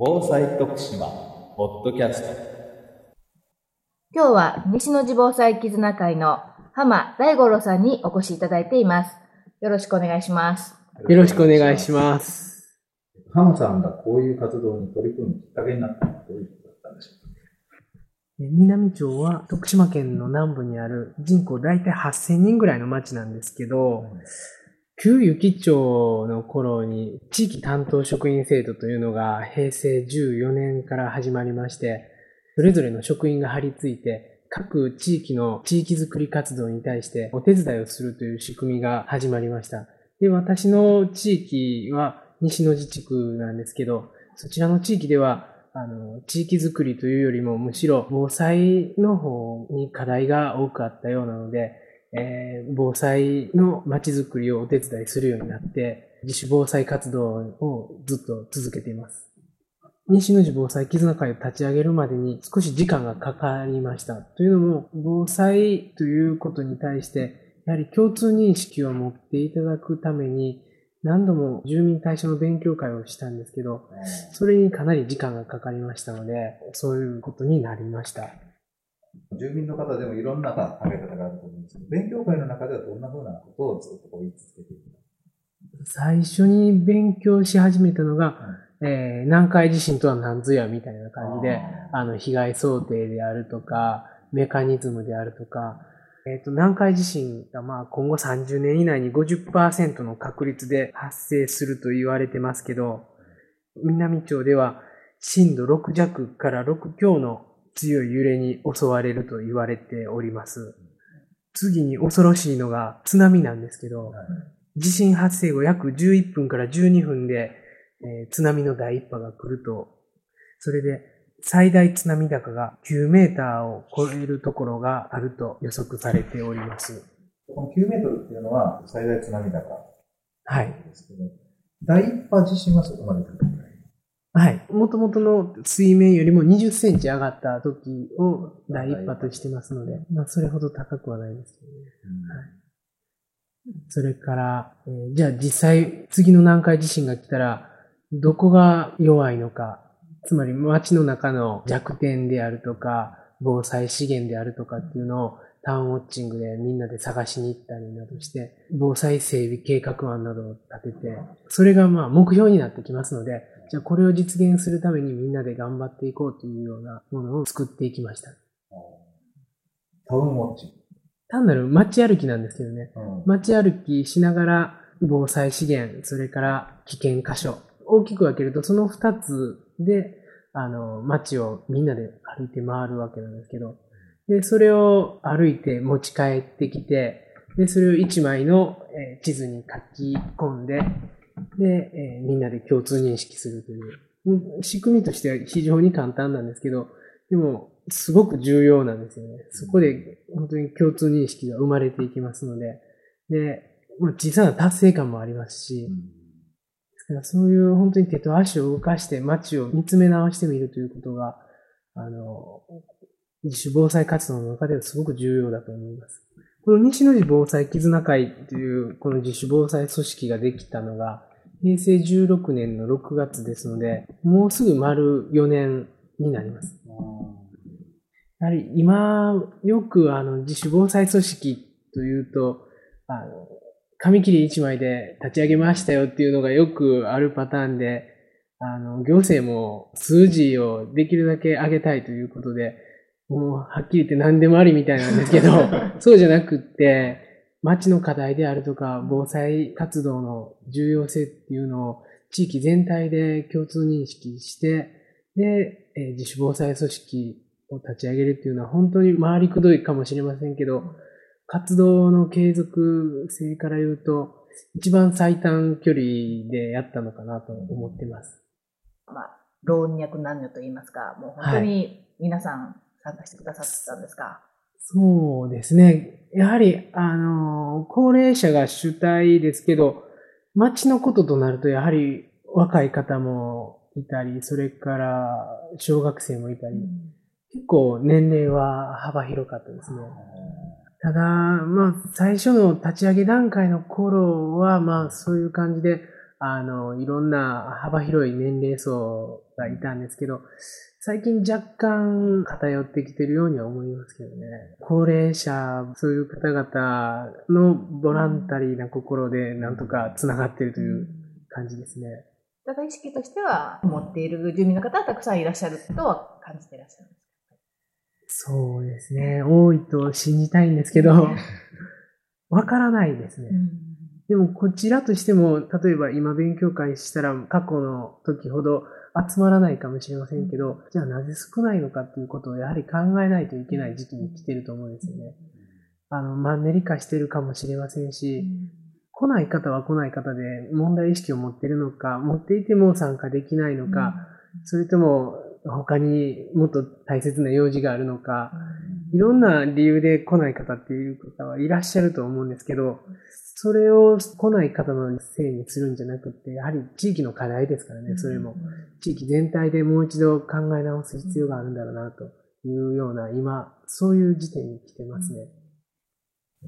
防災徳島ポッドキャスト今日は西の地防災絆会の浜大五郎さんにお越しいただいています。よろしくお願いします。よろしくお願いします。浜さんがこういう活動に取り組むきっかけになったのはどういうことだったんでしょうか南町は徳島県の南部にある人口大体8000人ぐらいの町なんですけど、旧雪町の頃に地域担当職員制度というのが平成14年から始まりまして、それぞれの職員が張り付いて、各地域の地域づくり活動に対してお手伝いをするという仕組みが始まりました。で、私の地域は西野地地区なんですけど、そちらの地域では、あの、地域づくりというよりもむしろ防災の方に課題が多くあったようなので、えー防災の街づくりをお手伝いするようになって、自主防災活動をずっと続けています。西野寺防災絆会を立ち上げるまでに少し時間がかかりました。というのも、防災ということに対して、やはり共通認識を持っていただくために、何度も住民対象の勉強会をしたんですけど、それにかなり時間がかかりましたので、そういうことになりました。住民の方でもいろんな考え方があると思うんですけど、勉強会の中ではどんなふうなことをずっとこう言い続けているの？最初に勉強し始めたのが、えー南海地震とは何ぞやみたいな感じで、あの、被害想定であるとか、メカニズムであるとか、えっ、と、南海地震がまあ今後30年以内に50%の確率で発生すると言われてますけど、南町では震度6弱から6強の強い揺れに襲われると言われております。次に恐ろしいのが津波なんですけど、地震発生後約11分から12分で、えー津波の第一波が来ると、それで最大津波高が9メーターを超えるところがあると予測されております。この9メートルっていうのは最大津波高はい。ですけど、第一波地震はそこまで来るはい。元々の水面よりも20センチ上がった時を第一波としてますので、まあそれほど高くはないですけどね。それから、えーじゃあ実際次の南海地震が来たら、どこが弱いのか、つまり街の中の弱点であるとか、防災資源であるとかっていうのをタウンウォッチングでみんなで探しに行ったりなどして、防災整備計画案などを立てて、それがまあ目標になってきますので、じゃあこれを実現するためにみんなで頑張っていこうというようなものを作っていきました。タウンウォッチ。単なる街歩きなんですけどね。うん街歩きしながら防災資源、それから危険箇所、大きく分けるとその二つで、あの、街をみんなで歩いて回るわけなんですけど、で、それを歩いて持ち帰ってきて、で、それを一枚のえー地図に書き込んで、で、えーみんなで共通認識するといううん。仕組みとしては非常に簡単なんですけど、でも、すごく重要なんですよね。そこで本当に共通認識が生まれていきますので、で、まあ、小さな達成感もありますし、ですからそういう本当に手と足を動かして街を見つめ直してみるということが、あの、自主防災活動の中ではすごく重要だと思います。この西野寺防災絆会というこの自主防災組織ができたのが平成16年の6月ですので、もうすぐ丸4年になります。やはり今、よくあの自主防災組織というと、あの、紙切り一枚で立ち上げましたよっていうのがよくあるパターンで、あの、行政も数字をできるだけ上げたいということで、もうはっきり言って何でもありみたいなんですけど、そうじゃなくって、町の課題であるとか、防災活動の重要性っていうのを地域全体で共通認識して、で、えー自主防災組織を立ち上げるっていうのは本当に回りくどいかもしれませんけど、活動の継続性から言うと、一番最短距離でやったのかなと思ってます。まあ、老若男女と言いますか、もう本当に皆さん参加してくださったんですか。そうですね。やはり、あの、高齢者が主体ですけど、町のこととなると、やはり若い方もいたり、それから小学生もいたり、結構年齢は幅広かったですね。ただ、まあ、最初の立ち上げ段階の頃は、まあ、そういう感じで、あの、いろんな幅広い年齢層がいたんですけど、最近若干偏ってきてるようには思いますけどね。高齢者、そういう方々のボランタリーな心でなんとか繋がっているという感じですね。ただ意識としては、持っている住民の方はたくさんいらっしゃるとは感じていらっしゃるんですそうですね。多いと信じたいんですけど、わからないですね。でもこちらとしても、例えば今勉強会したら過去の時ほど集まらないかもしれませんけど、じゃあなぜ少ないのかっていうことをやはり考えないといけない時期に来てると思うんですよね。あの、マンネリ化してるかもしれませんし、来ない方は来ない方で問題意識を持ってるのか、持っていても参加できないのか、それとも他にもっと大切な用事があるのか、いろんな理由で来ない方っていう方はいらっしゃると思うんですけど、それを来ない方のせいにするんじゃなくて、やはり地域の課題ですからね、それも。地域全体でもう一度考え直す必要があるんだろうな、というような、今、そういう時点に来てますね。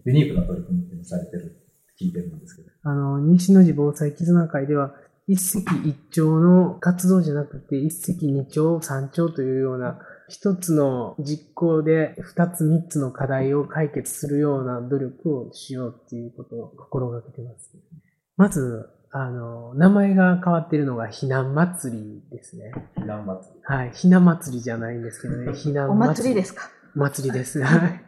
ユニークな取り組みをされてる聞いてるんですけど。あの、西野寺防災絆会では、一石一鳥の活動じゃなくて、一石二鳥、三鳥というような、一つの実行で二つ三つの課題を解決するような努力をしようっていうことを心がけてます。まず、あの、名前が変わっているのが避難祭りですね。避難祭り。はい。避難祭りじゃないんですけどね。避難お祭りですか？祭りです。はい。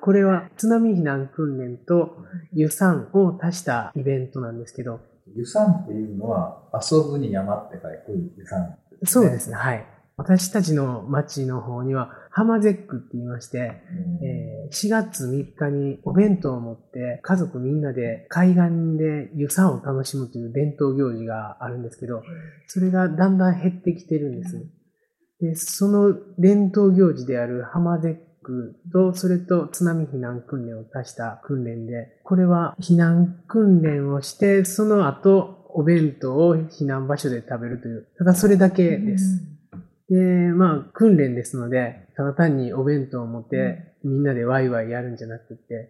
これは津波避難訓練と湯山を足したイベントなんですけど。湯山っていうのは遊ぶに山って書いて湯山。そうですね。はい。私たちの町の方には、浜絶句って言いまして、えー、4月3日にお弁当を持って家族みんなで海岸で湯山を楽しむという伝統行事があるんですけど、それがだんだん減ってきてるんです。で、その伝統行事である浜絶句と、それと津波避難訓練を足した訓練で、これは避難訓練をして、その後、お弁当を避難場所で食べるという、ただそれだけです。で、まあ、訓練ですので、ただ単にお弁当を持って、みんなでワイワイやるんじゃなくて、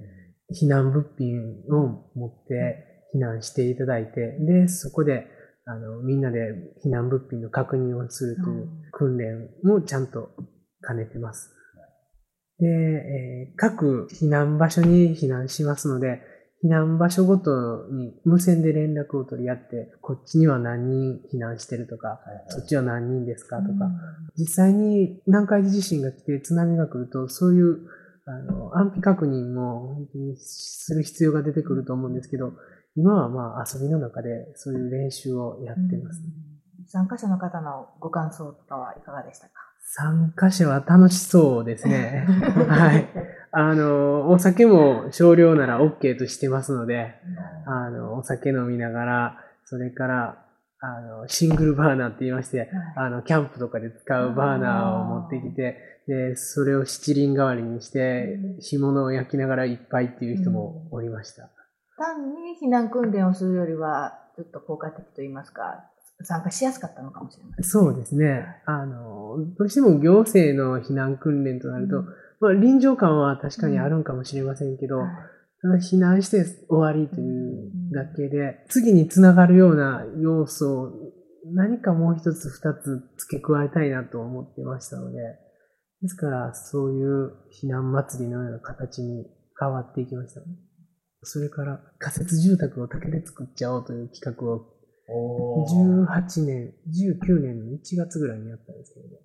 避難物品を持って避難していただいて、で、そこで、あの、みんなで避難物品の確認をするという訓練もちゃんと兼ねてます。で、えー各避難場所に避難しますので、避難場所ごとに無線で連絡を取り合って、こっちには何人避難してるとか、そっちは何人ですかとか、実際に南海地震が来て津波が来ると、そういうあの安否確認も本当にする必要が出てくると思うんですけど、今はまあ遊びの中でそういう練習をやってます。参加者の方のご感想とかはいかがでしたか？参加者は楽しそうですね。はい。あの、お酒も少量なら OK としてますので、あの、お酒飲みながら、それから、あの、シングルバーナーって言いまして、あの、キャンプとかで使うバーナーを持ってきて、で、それを七輪代わりにして、干物を焼きながらいっぱいっていう人もおりました。単に避難訓練をするよりは、ちょっと効果的と言いますか、参加しやすかったのかもしれません。そうですね。あの、どうしても行政の避難訓練となると、まあ、臨場感は確かにあるんかもしれませんけど、はい。ただ避難して終わりというだけで、次につながるような要素を何かもう一つ二つ付け加えたいなと思ってましたので、ですからそういう避難祭りのような形に変わっていきました。それから仮設住宅を竹で作っちゃおうという企画をおー。18年、19年の1月ぐらいにやったんですけど。ね。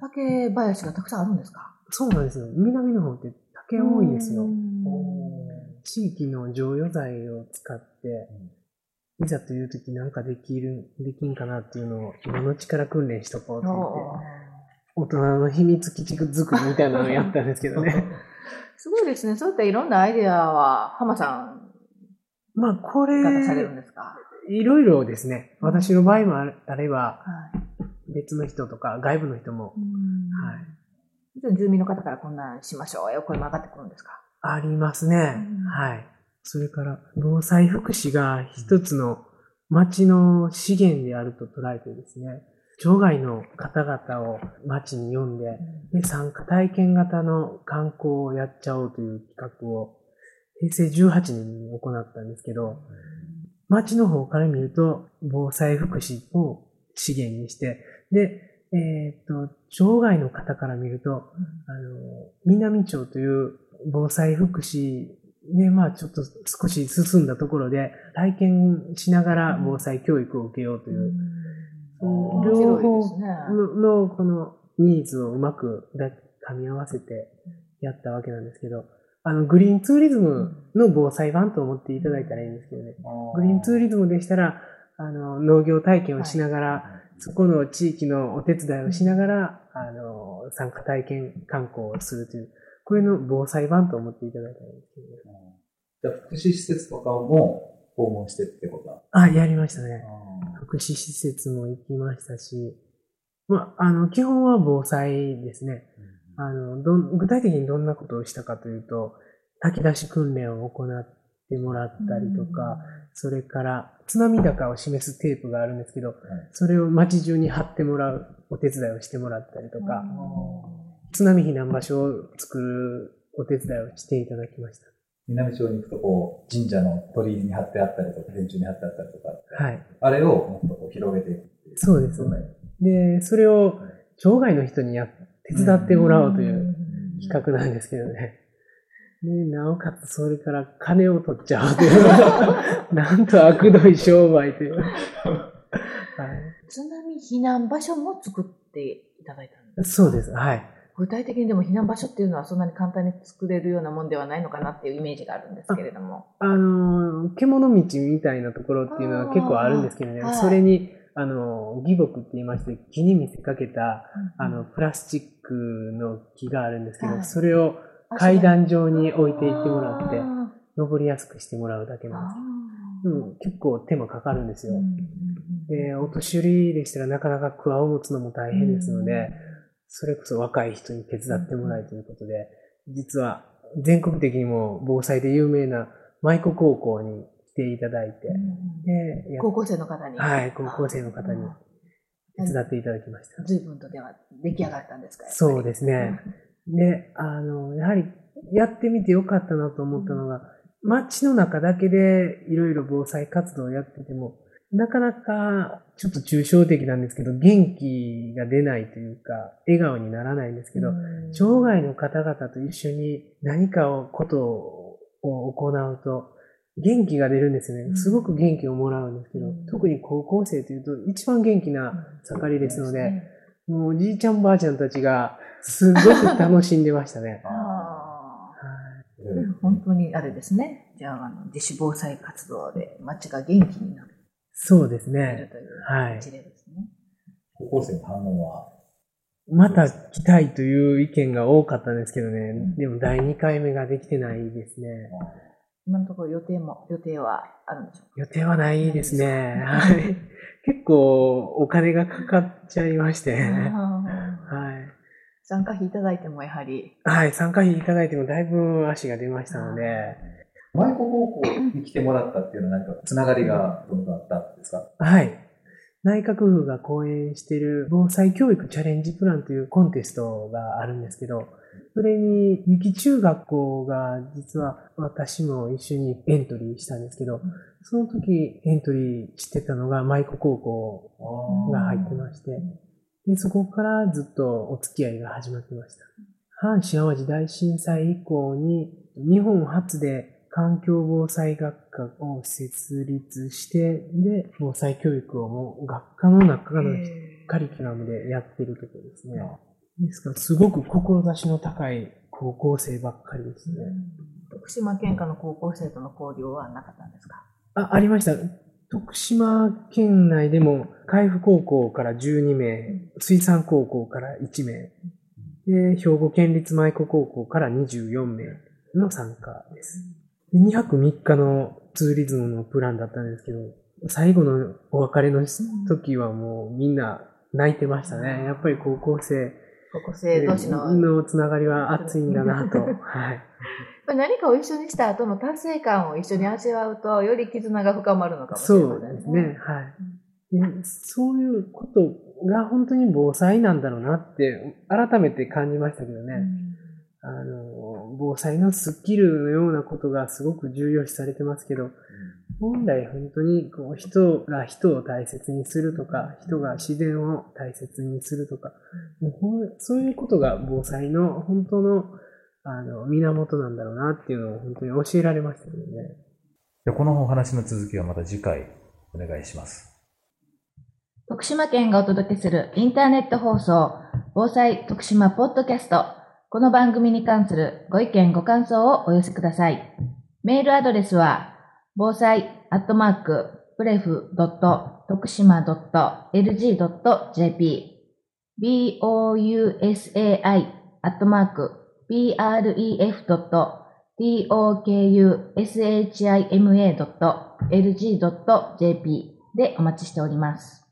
竹林がたくさんあるんですか？そうなんですよ。南の方って竹多いんですよ。うん地域の常用材を使って、いざという時なんかできる、できんかなっていうのを今のうちから訓練しとこうと思って、大人の秘密基地作りみたいなのをやったんですけどね。すごいですね。そういったいろんなアイデアは、浜さまあこれんが出されるんですか？いろいろですね。私の場合もあれば、はい。別の人とか外部の人も、はい。い。住民の方からこんなんしましょうよ、声も上がってくるんですか？ありますね。うんはい。それから、防災福祉が一つの町の資源であると捉えてですね、町外の方々を町に呼んで、で、参加体験型の観光をやっちゃおうという企画を、平成18年に行ったんですけど、町の方から見ると、防災福祉を資源にして、で、えっ、と、町外の方から見ると、あの、南町という防災福祉で、まあちょっと少し進んだところで、体験しながら防災教育を受けようという、うん。両方ののこのニーズをうまくだ噛み合わせてやったわけなんですけど、あの、グリーンツーリズムの防災版と思っていただいたらいいんですけどね。グリーンツーリズムでしたら、あの、農業体験をしながら、そこの地域のお手伝いをしながら、あの、参加体験観光をするという、これの防災版と思っていただいたらいいんですけどね。じゃあ、福祉施設とかも訪問してってことだ。あ、やりましたね。あ福祉施設も行きましたし、まあ、あの、基本は防災ですね。あの、どん、具体的にどんなことをしたかというと、炊き出し訓練を行ってもらったりとか、それから津波高を示すテープがあるんですけど、それを街中に貼ってもらうお手伝いをしてもらったりとか、津波避難場所を作るお手伝いをしていただきまし南町に行くと、こう、神社の鳥居に貼ってあったりとか、電柱に貼ってあったりとか、た。はい。あれをもっとこう広げていくっていう。そうですね。で、それを町外の人にや、手伝ってもらおうという企画なんですけどね。で、なおかつそれから金を取っちゃうという、なんと悪どい商売という。はい津波避難場所も作っていただいたんですそうです。はい。具体的にでも避難場所っていうのはそんなに簡単に作れるようなもんではないのかなっていうイメージがあるんですけれども。あのー、獣道みたいなところっていうのは結構あるんですけどねはい、それに、あのー、義木って言いまして、木に見せかけた、あの、プラスチックの木があるんですけど、はいそれを階段状に置いていってもらって、あ登りやすくしてもらうだけーなんですうん、結構手間かかるんですよ。で、お年寄りでしたらなかなか桑を持つのも大変ですので、それこそ若い人に手伝ってもらいということで、実は全国的にも防災で有名な舞子高校に来ていただいて、で、や高校生の方に。はい、高校生の方に手伝っていただきました。随分とでは出来上がったんですかそうですね。で、あの、やはりやってみてよかったなと思ったのが、街の中だけでいろいろ防災活動をやってても、なかなかちょっと抽象的なんですけど、元気が出ないというか、笑顔にならないんですけど、町外の方々と一緒に何かを、ことを行うと、元気が出るんですよね。すごく元気をもらうんですけど、うん。特に高校生というと一番元気な盛りですので、ね。もうおじいちゃんばあちゃんたちがすごく楽しんでましたね。本当にあれですね。じゃあ、あの自主防災活動で街が元気になるそうですね。はい一例ですね。高校生の反応は、また来たいという意見が多かったんですけどね。んでも第2回目ができてないですね。今のところ予定も、予定はあるんでしょう予定はないですね。はい。結構お金がかかっちゃいまして。参加費いただいてもやはり、はい。参加費いただいてもだいぶ足が出ましたので。舞子高校に来てもらったっていうのは何かつながりがどんどんあったんですか？はい。内閣府が講演している防災教育チャレンジプランというコンテストがあるんですけど、それに、ゆき中学校が実は私も一緒にエントリーしたんですけど、その時エントリーしてたのが舞子高校が入ってまして、でそこからずっとお付き合いが始まってました。阪神淡路大震災以降に日本初で環境防災学科を設立して、で、防災教育をもう学科の中のカリキュラムでやってるところですね。ですから、すごく志の高い高校生ばっかりですね。徳島県下の高校生との交流はなかったんですか？あ、ありました。徳島県内でも、海部高校から12名、水産高校から1名、で、兵庫県立舞子高校から24名の参加です。で2泊3日のツーリズムのプランだったんですけど、最後のお別れの時はもうみんな泣いてましたね。やっぱり高校生高校生同士の。のつながりは熱いんだなと。はい。何かを一緒にした後の達成感を一緒に味わうと、より絆が深まるのかもしれそうませんね。ですね。はい。でそういうことが本当に防災なんだろうなって改めて感じましたけどね。あの、防災のスキルのようなことがすごく重要視されてますけど、本来本当にこう人が人を大切にするとか、人が自然を大切にするとか、もうそういうことが防災の本当のあの源なんだろうなっていうのを本当に教えられましたけどね。でこのお話の続きはまた次回お願いします。徳島県がお届けするインターネット放送、防災徳島ポッドキャスト。この番組に関するご意見ご感想をお寄せください。メールアドレスは、防災アットマーク、プレフドット徳島 .lg.jp、bousai アットマーク、pref.tokushima.lg.jp でお待ちしております。